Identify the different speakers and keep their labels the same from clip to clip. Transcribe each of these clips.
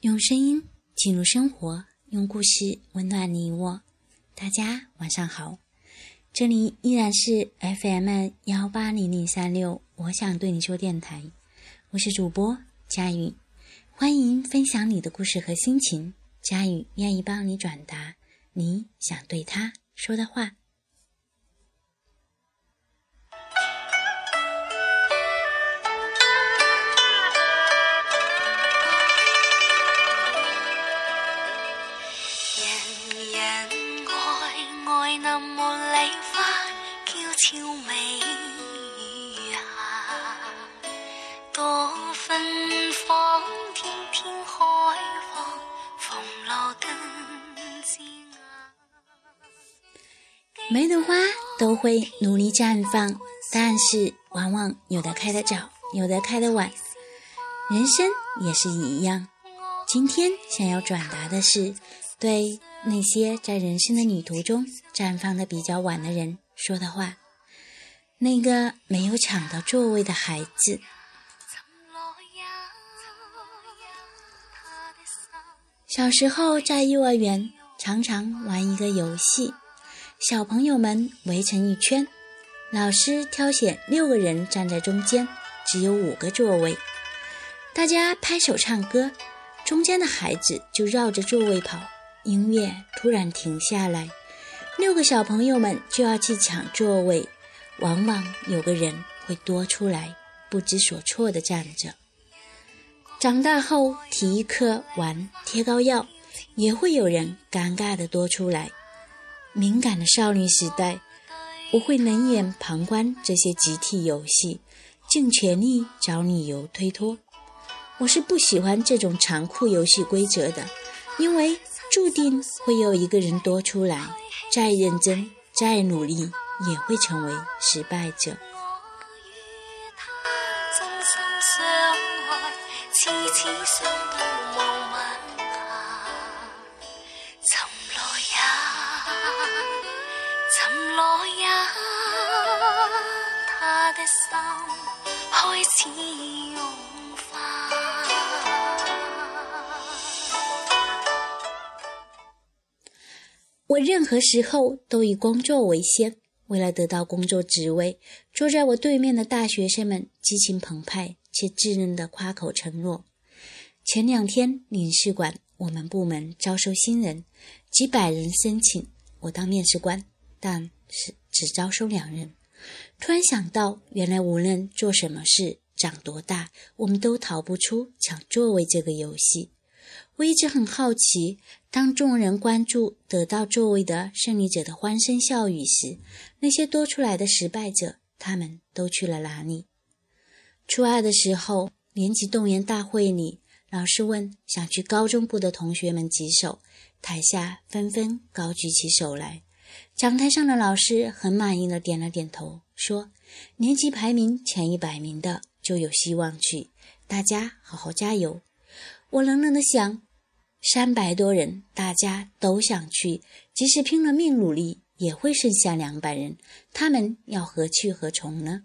Speaker 1: 用声音进入生活，用故事温暖你我。大家晚上好，这里依然是 FM 幺八零零三六，我想对你说电台。我是主播佳宇，欢迎分享你的故事和心情。佳宇愿意帮你转达你想对他说的话。
Speaker 2: 人人爱爱那茉莉花，娇俏美。
Speaker 1: 每朵花都会努力绽放，但是往往有的开得早，有的开得晚。人生也是一样。今天想要转达的是对那些在人生的旅途中绽放的比较晚的人说的话：那个没有抢到座位的孩子。小时候在幼儿园，常常玩一个游戏。小朋友们围成一圈，老师挑选六个人站在中间，只有五个座位。大家拍手唱歌，中间的孩子就绕着座位跑。音乐突然停下来，六个小朋友们就要去抢座位，往往有个人会多出来，不知所措地站着。长大后，体育课玩贴膏药，也会有人尴尬的多出来。敏感的少女时代，我会冷眼旁观这些集体游戏，尽全力找理由推脱。我是不喜欢这种残酷游戏规则的，因为注定会有一个人多出来，再认真再努力也会成为失败者。
Speaker 2: 我
Speaker 1: 任何时候都以工作为先。为了得到工作职位，坐在我对面的大学生们激情澎湃，且稚嫩的夸口承诺。前两天领事馆我们部门招收新人，几百人申请，我当面试官，但是只招收两人。突然想到，原来无论做什么事，长多大，我们都逃不出抢座位这个游戏。我一直很好奇，当众人关注得到座位的胜利者的欢声笑语时，那些多出来的失败者，他们都去了哪里？初二的时候，年级动员大会里。老师问想去高中部的同学们举手，台下纷纷高举起手来。讲台上的老师很满意的点了点头，说：“年级排名前一百名的就有希望去，大家好好加油。”我冷冷的想，三百多人大家都想去，即使拼了命努力也会剩下两百人，他们要何去何从呢？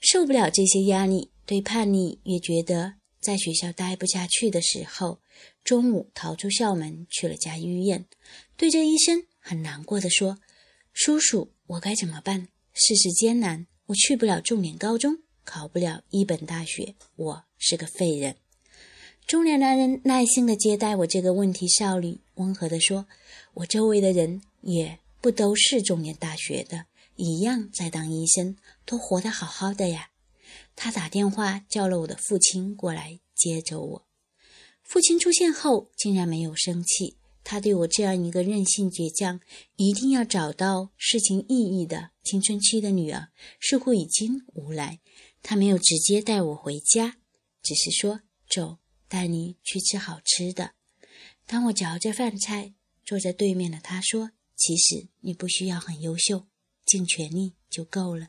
Speaker 1: 受不了这些压力，对叛逆也觉得。在学校待不下去的时候，中午逃出校门去了家医院，对着医生很难过的说：“叔叔，我该怎么办？世事艰难，我去不了重点高中，考不了一本大学，我是个废人。”中年男人耐心的接待我这个问题少女，温和的说：“我周围的人也不都是重点大学的，一样在当医生，都活得好好的呀。”他打电话叫了我的父亲过来接着我。父亲出现后，竟然没有生气。他对我这样一个任性倔强、一定要找到事情意义的青春期的女儿，似乎已经无奈。他没有直接带我回家，只是说：“走，带你去吃好吃的。”当我嚼着饭菜，坐在对面的他说：“其实你不需要很优秀，尽全力就够了。”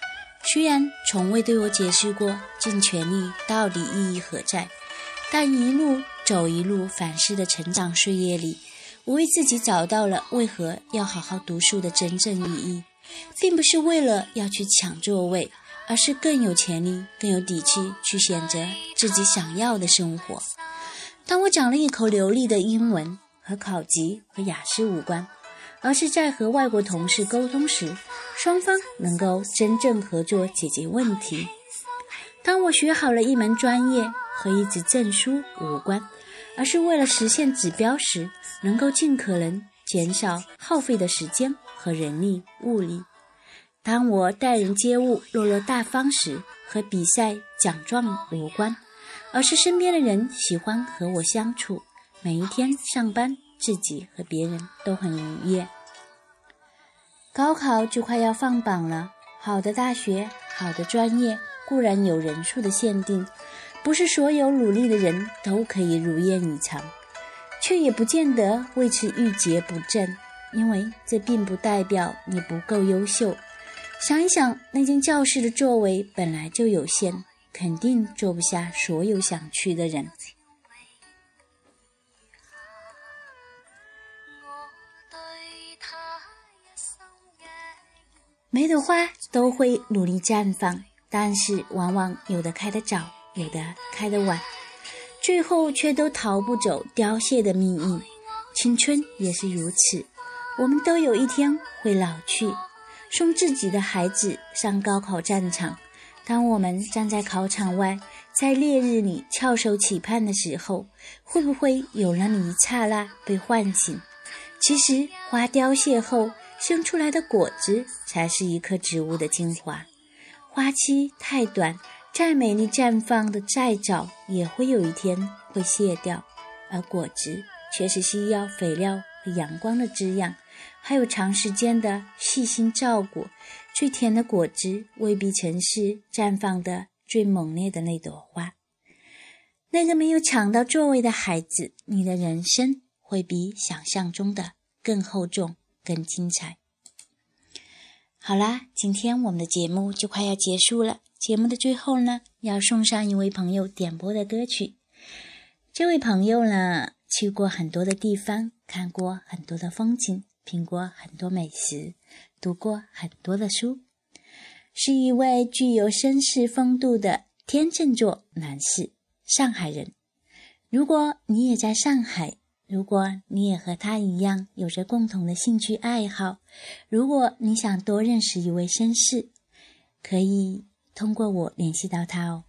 Speaker 1: 虽然从未对我解释过尽全力到底意义何在，但一路走一路反思的成长岁月里，我为自己找到了为何要好好读书的真正意义，并不是为了要去抢座位，而是更有潜力、更有底气去选择自己想要的生活。当我讲了一口流利的英文和考级和雅思无关，而是在和外国同事沟通时。双方能够真正合作解决问题。当我学好了一门专业和一纸证书无关，而是为了实现指标时，能够尽可能减少耗费的时间和人力物力。当我待人接物落落大方时，和比赛奖状无关，而是身边的人喜欢和我相处。每一天上班，自己和别人都很愉悦。高考就快要放榜了，好的大学、好的专业固然有人数的限定，不是所有努力的人都可以如愿以偿，却也不见得为此郁结不振，因为这并不代表你不够优秀。想一想，那间教室的座位本来就有限，肯定坐不下所有想去的人。每朵花都会努力绽放，但是往往有的开得早，有的开得晚，最后却都逃不走凋谢的命运。青春也是如此，我们都有一天会老去，送自己的孩子上高考战场。当我们站在考场外，在烈日里翘首企盼的时候，会不会有那么一刹那被唤醒？其实花凋谢后。生出来的果子才是一棵植物的精华，花期太短，再美丽绽放的再早，也会有一天会谢掉；而果子却是需要肥料和阳光的滋养，还有长时间的细心照顾。最甜的果汁未必曾是绽放的最猛烈的那朵花。那个没有抢到座位的孩子，你的人生会比想象中的更厚重。更精彩！好啦，今天我们的节目就快要结束了。节目的最后呢，要送上一位朋友点播的歌曲。这位朋友呢，去过很多的地方，看过很多的风景，品过很多美食，读过很多的书，是一位具有绅士风度的天秤座男士，上海人。如果你也在上海，如果你也和他一样有着共同的兴趣爱好，如果你想多认识一位绅士，可以通过我联系到他哦。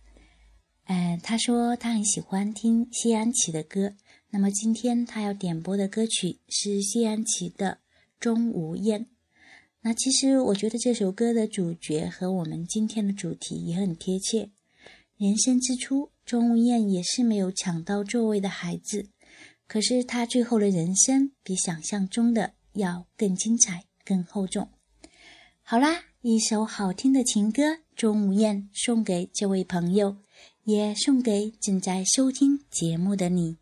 Speaker 1: 嗯，他说他很喜欢听谢安琪的歌，那么今天他要点播的歌曲是谢安琪的《钟无艳》。那其实我觉得这首歌的主角和我们今天的主题也很贴切。人生之初，钟无艳也是没有抢到座位的孩子。可是他最后的人生比想象中的要更精彩、更厚重。好啦，一首好听的情歌《钟无艳》送给这位朋友，也送给正在收听节目的你。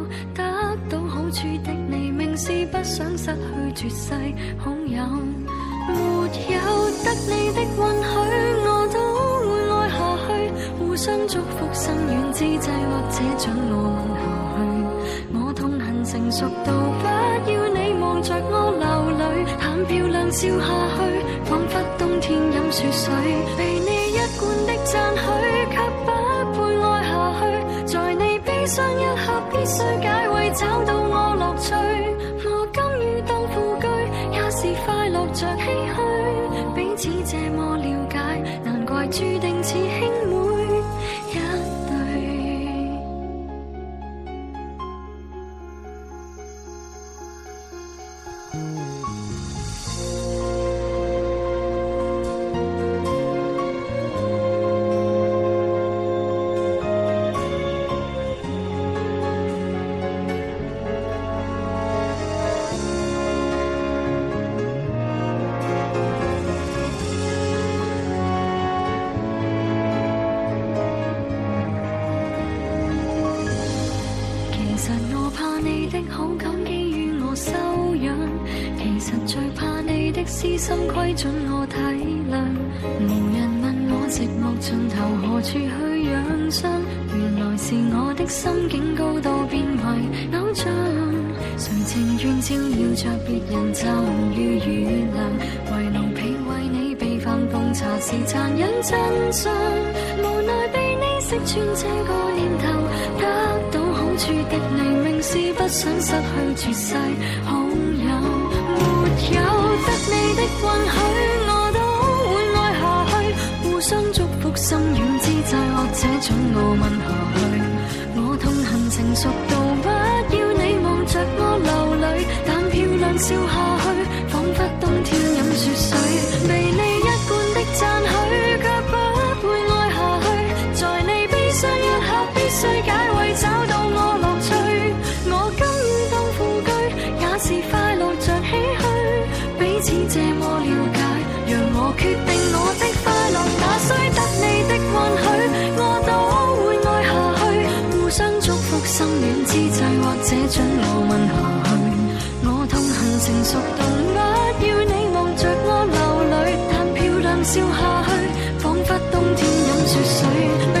Speaker 3: 不想失去绝世好友，没有得你的允许，我都会爱下去。互相祝福，心远之际，或者将我吻下去。我痛恨成熟到不要你望着我流泪，谈漂亮笑下去，仿佛冬天饮雪水，被你。准我體諒，無人問我寂寞盡頭何處去養傷。原來是我的心境高度變為偶像。誰情願照耀着別人就如月亮？為奴婢為你備飯奉茶是殘忍真相，無奈被你識穿這個念頭，得到好處的你，明是不想失去絕世好。得你的允许，我都会爱下去。互相祝福，心软之际，或者准我问下去。我痛恨成熟到不要你望着我流泪，但漂亮笑下去。決定我的快樂，那需得你的允許，我都會愛下去。互相祝福，心軟之際，或者准我問下去。我痛恨成熟動物，要你望着我流淚，但漂亮笑下去，彷彿冬天飲雪水。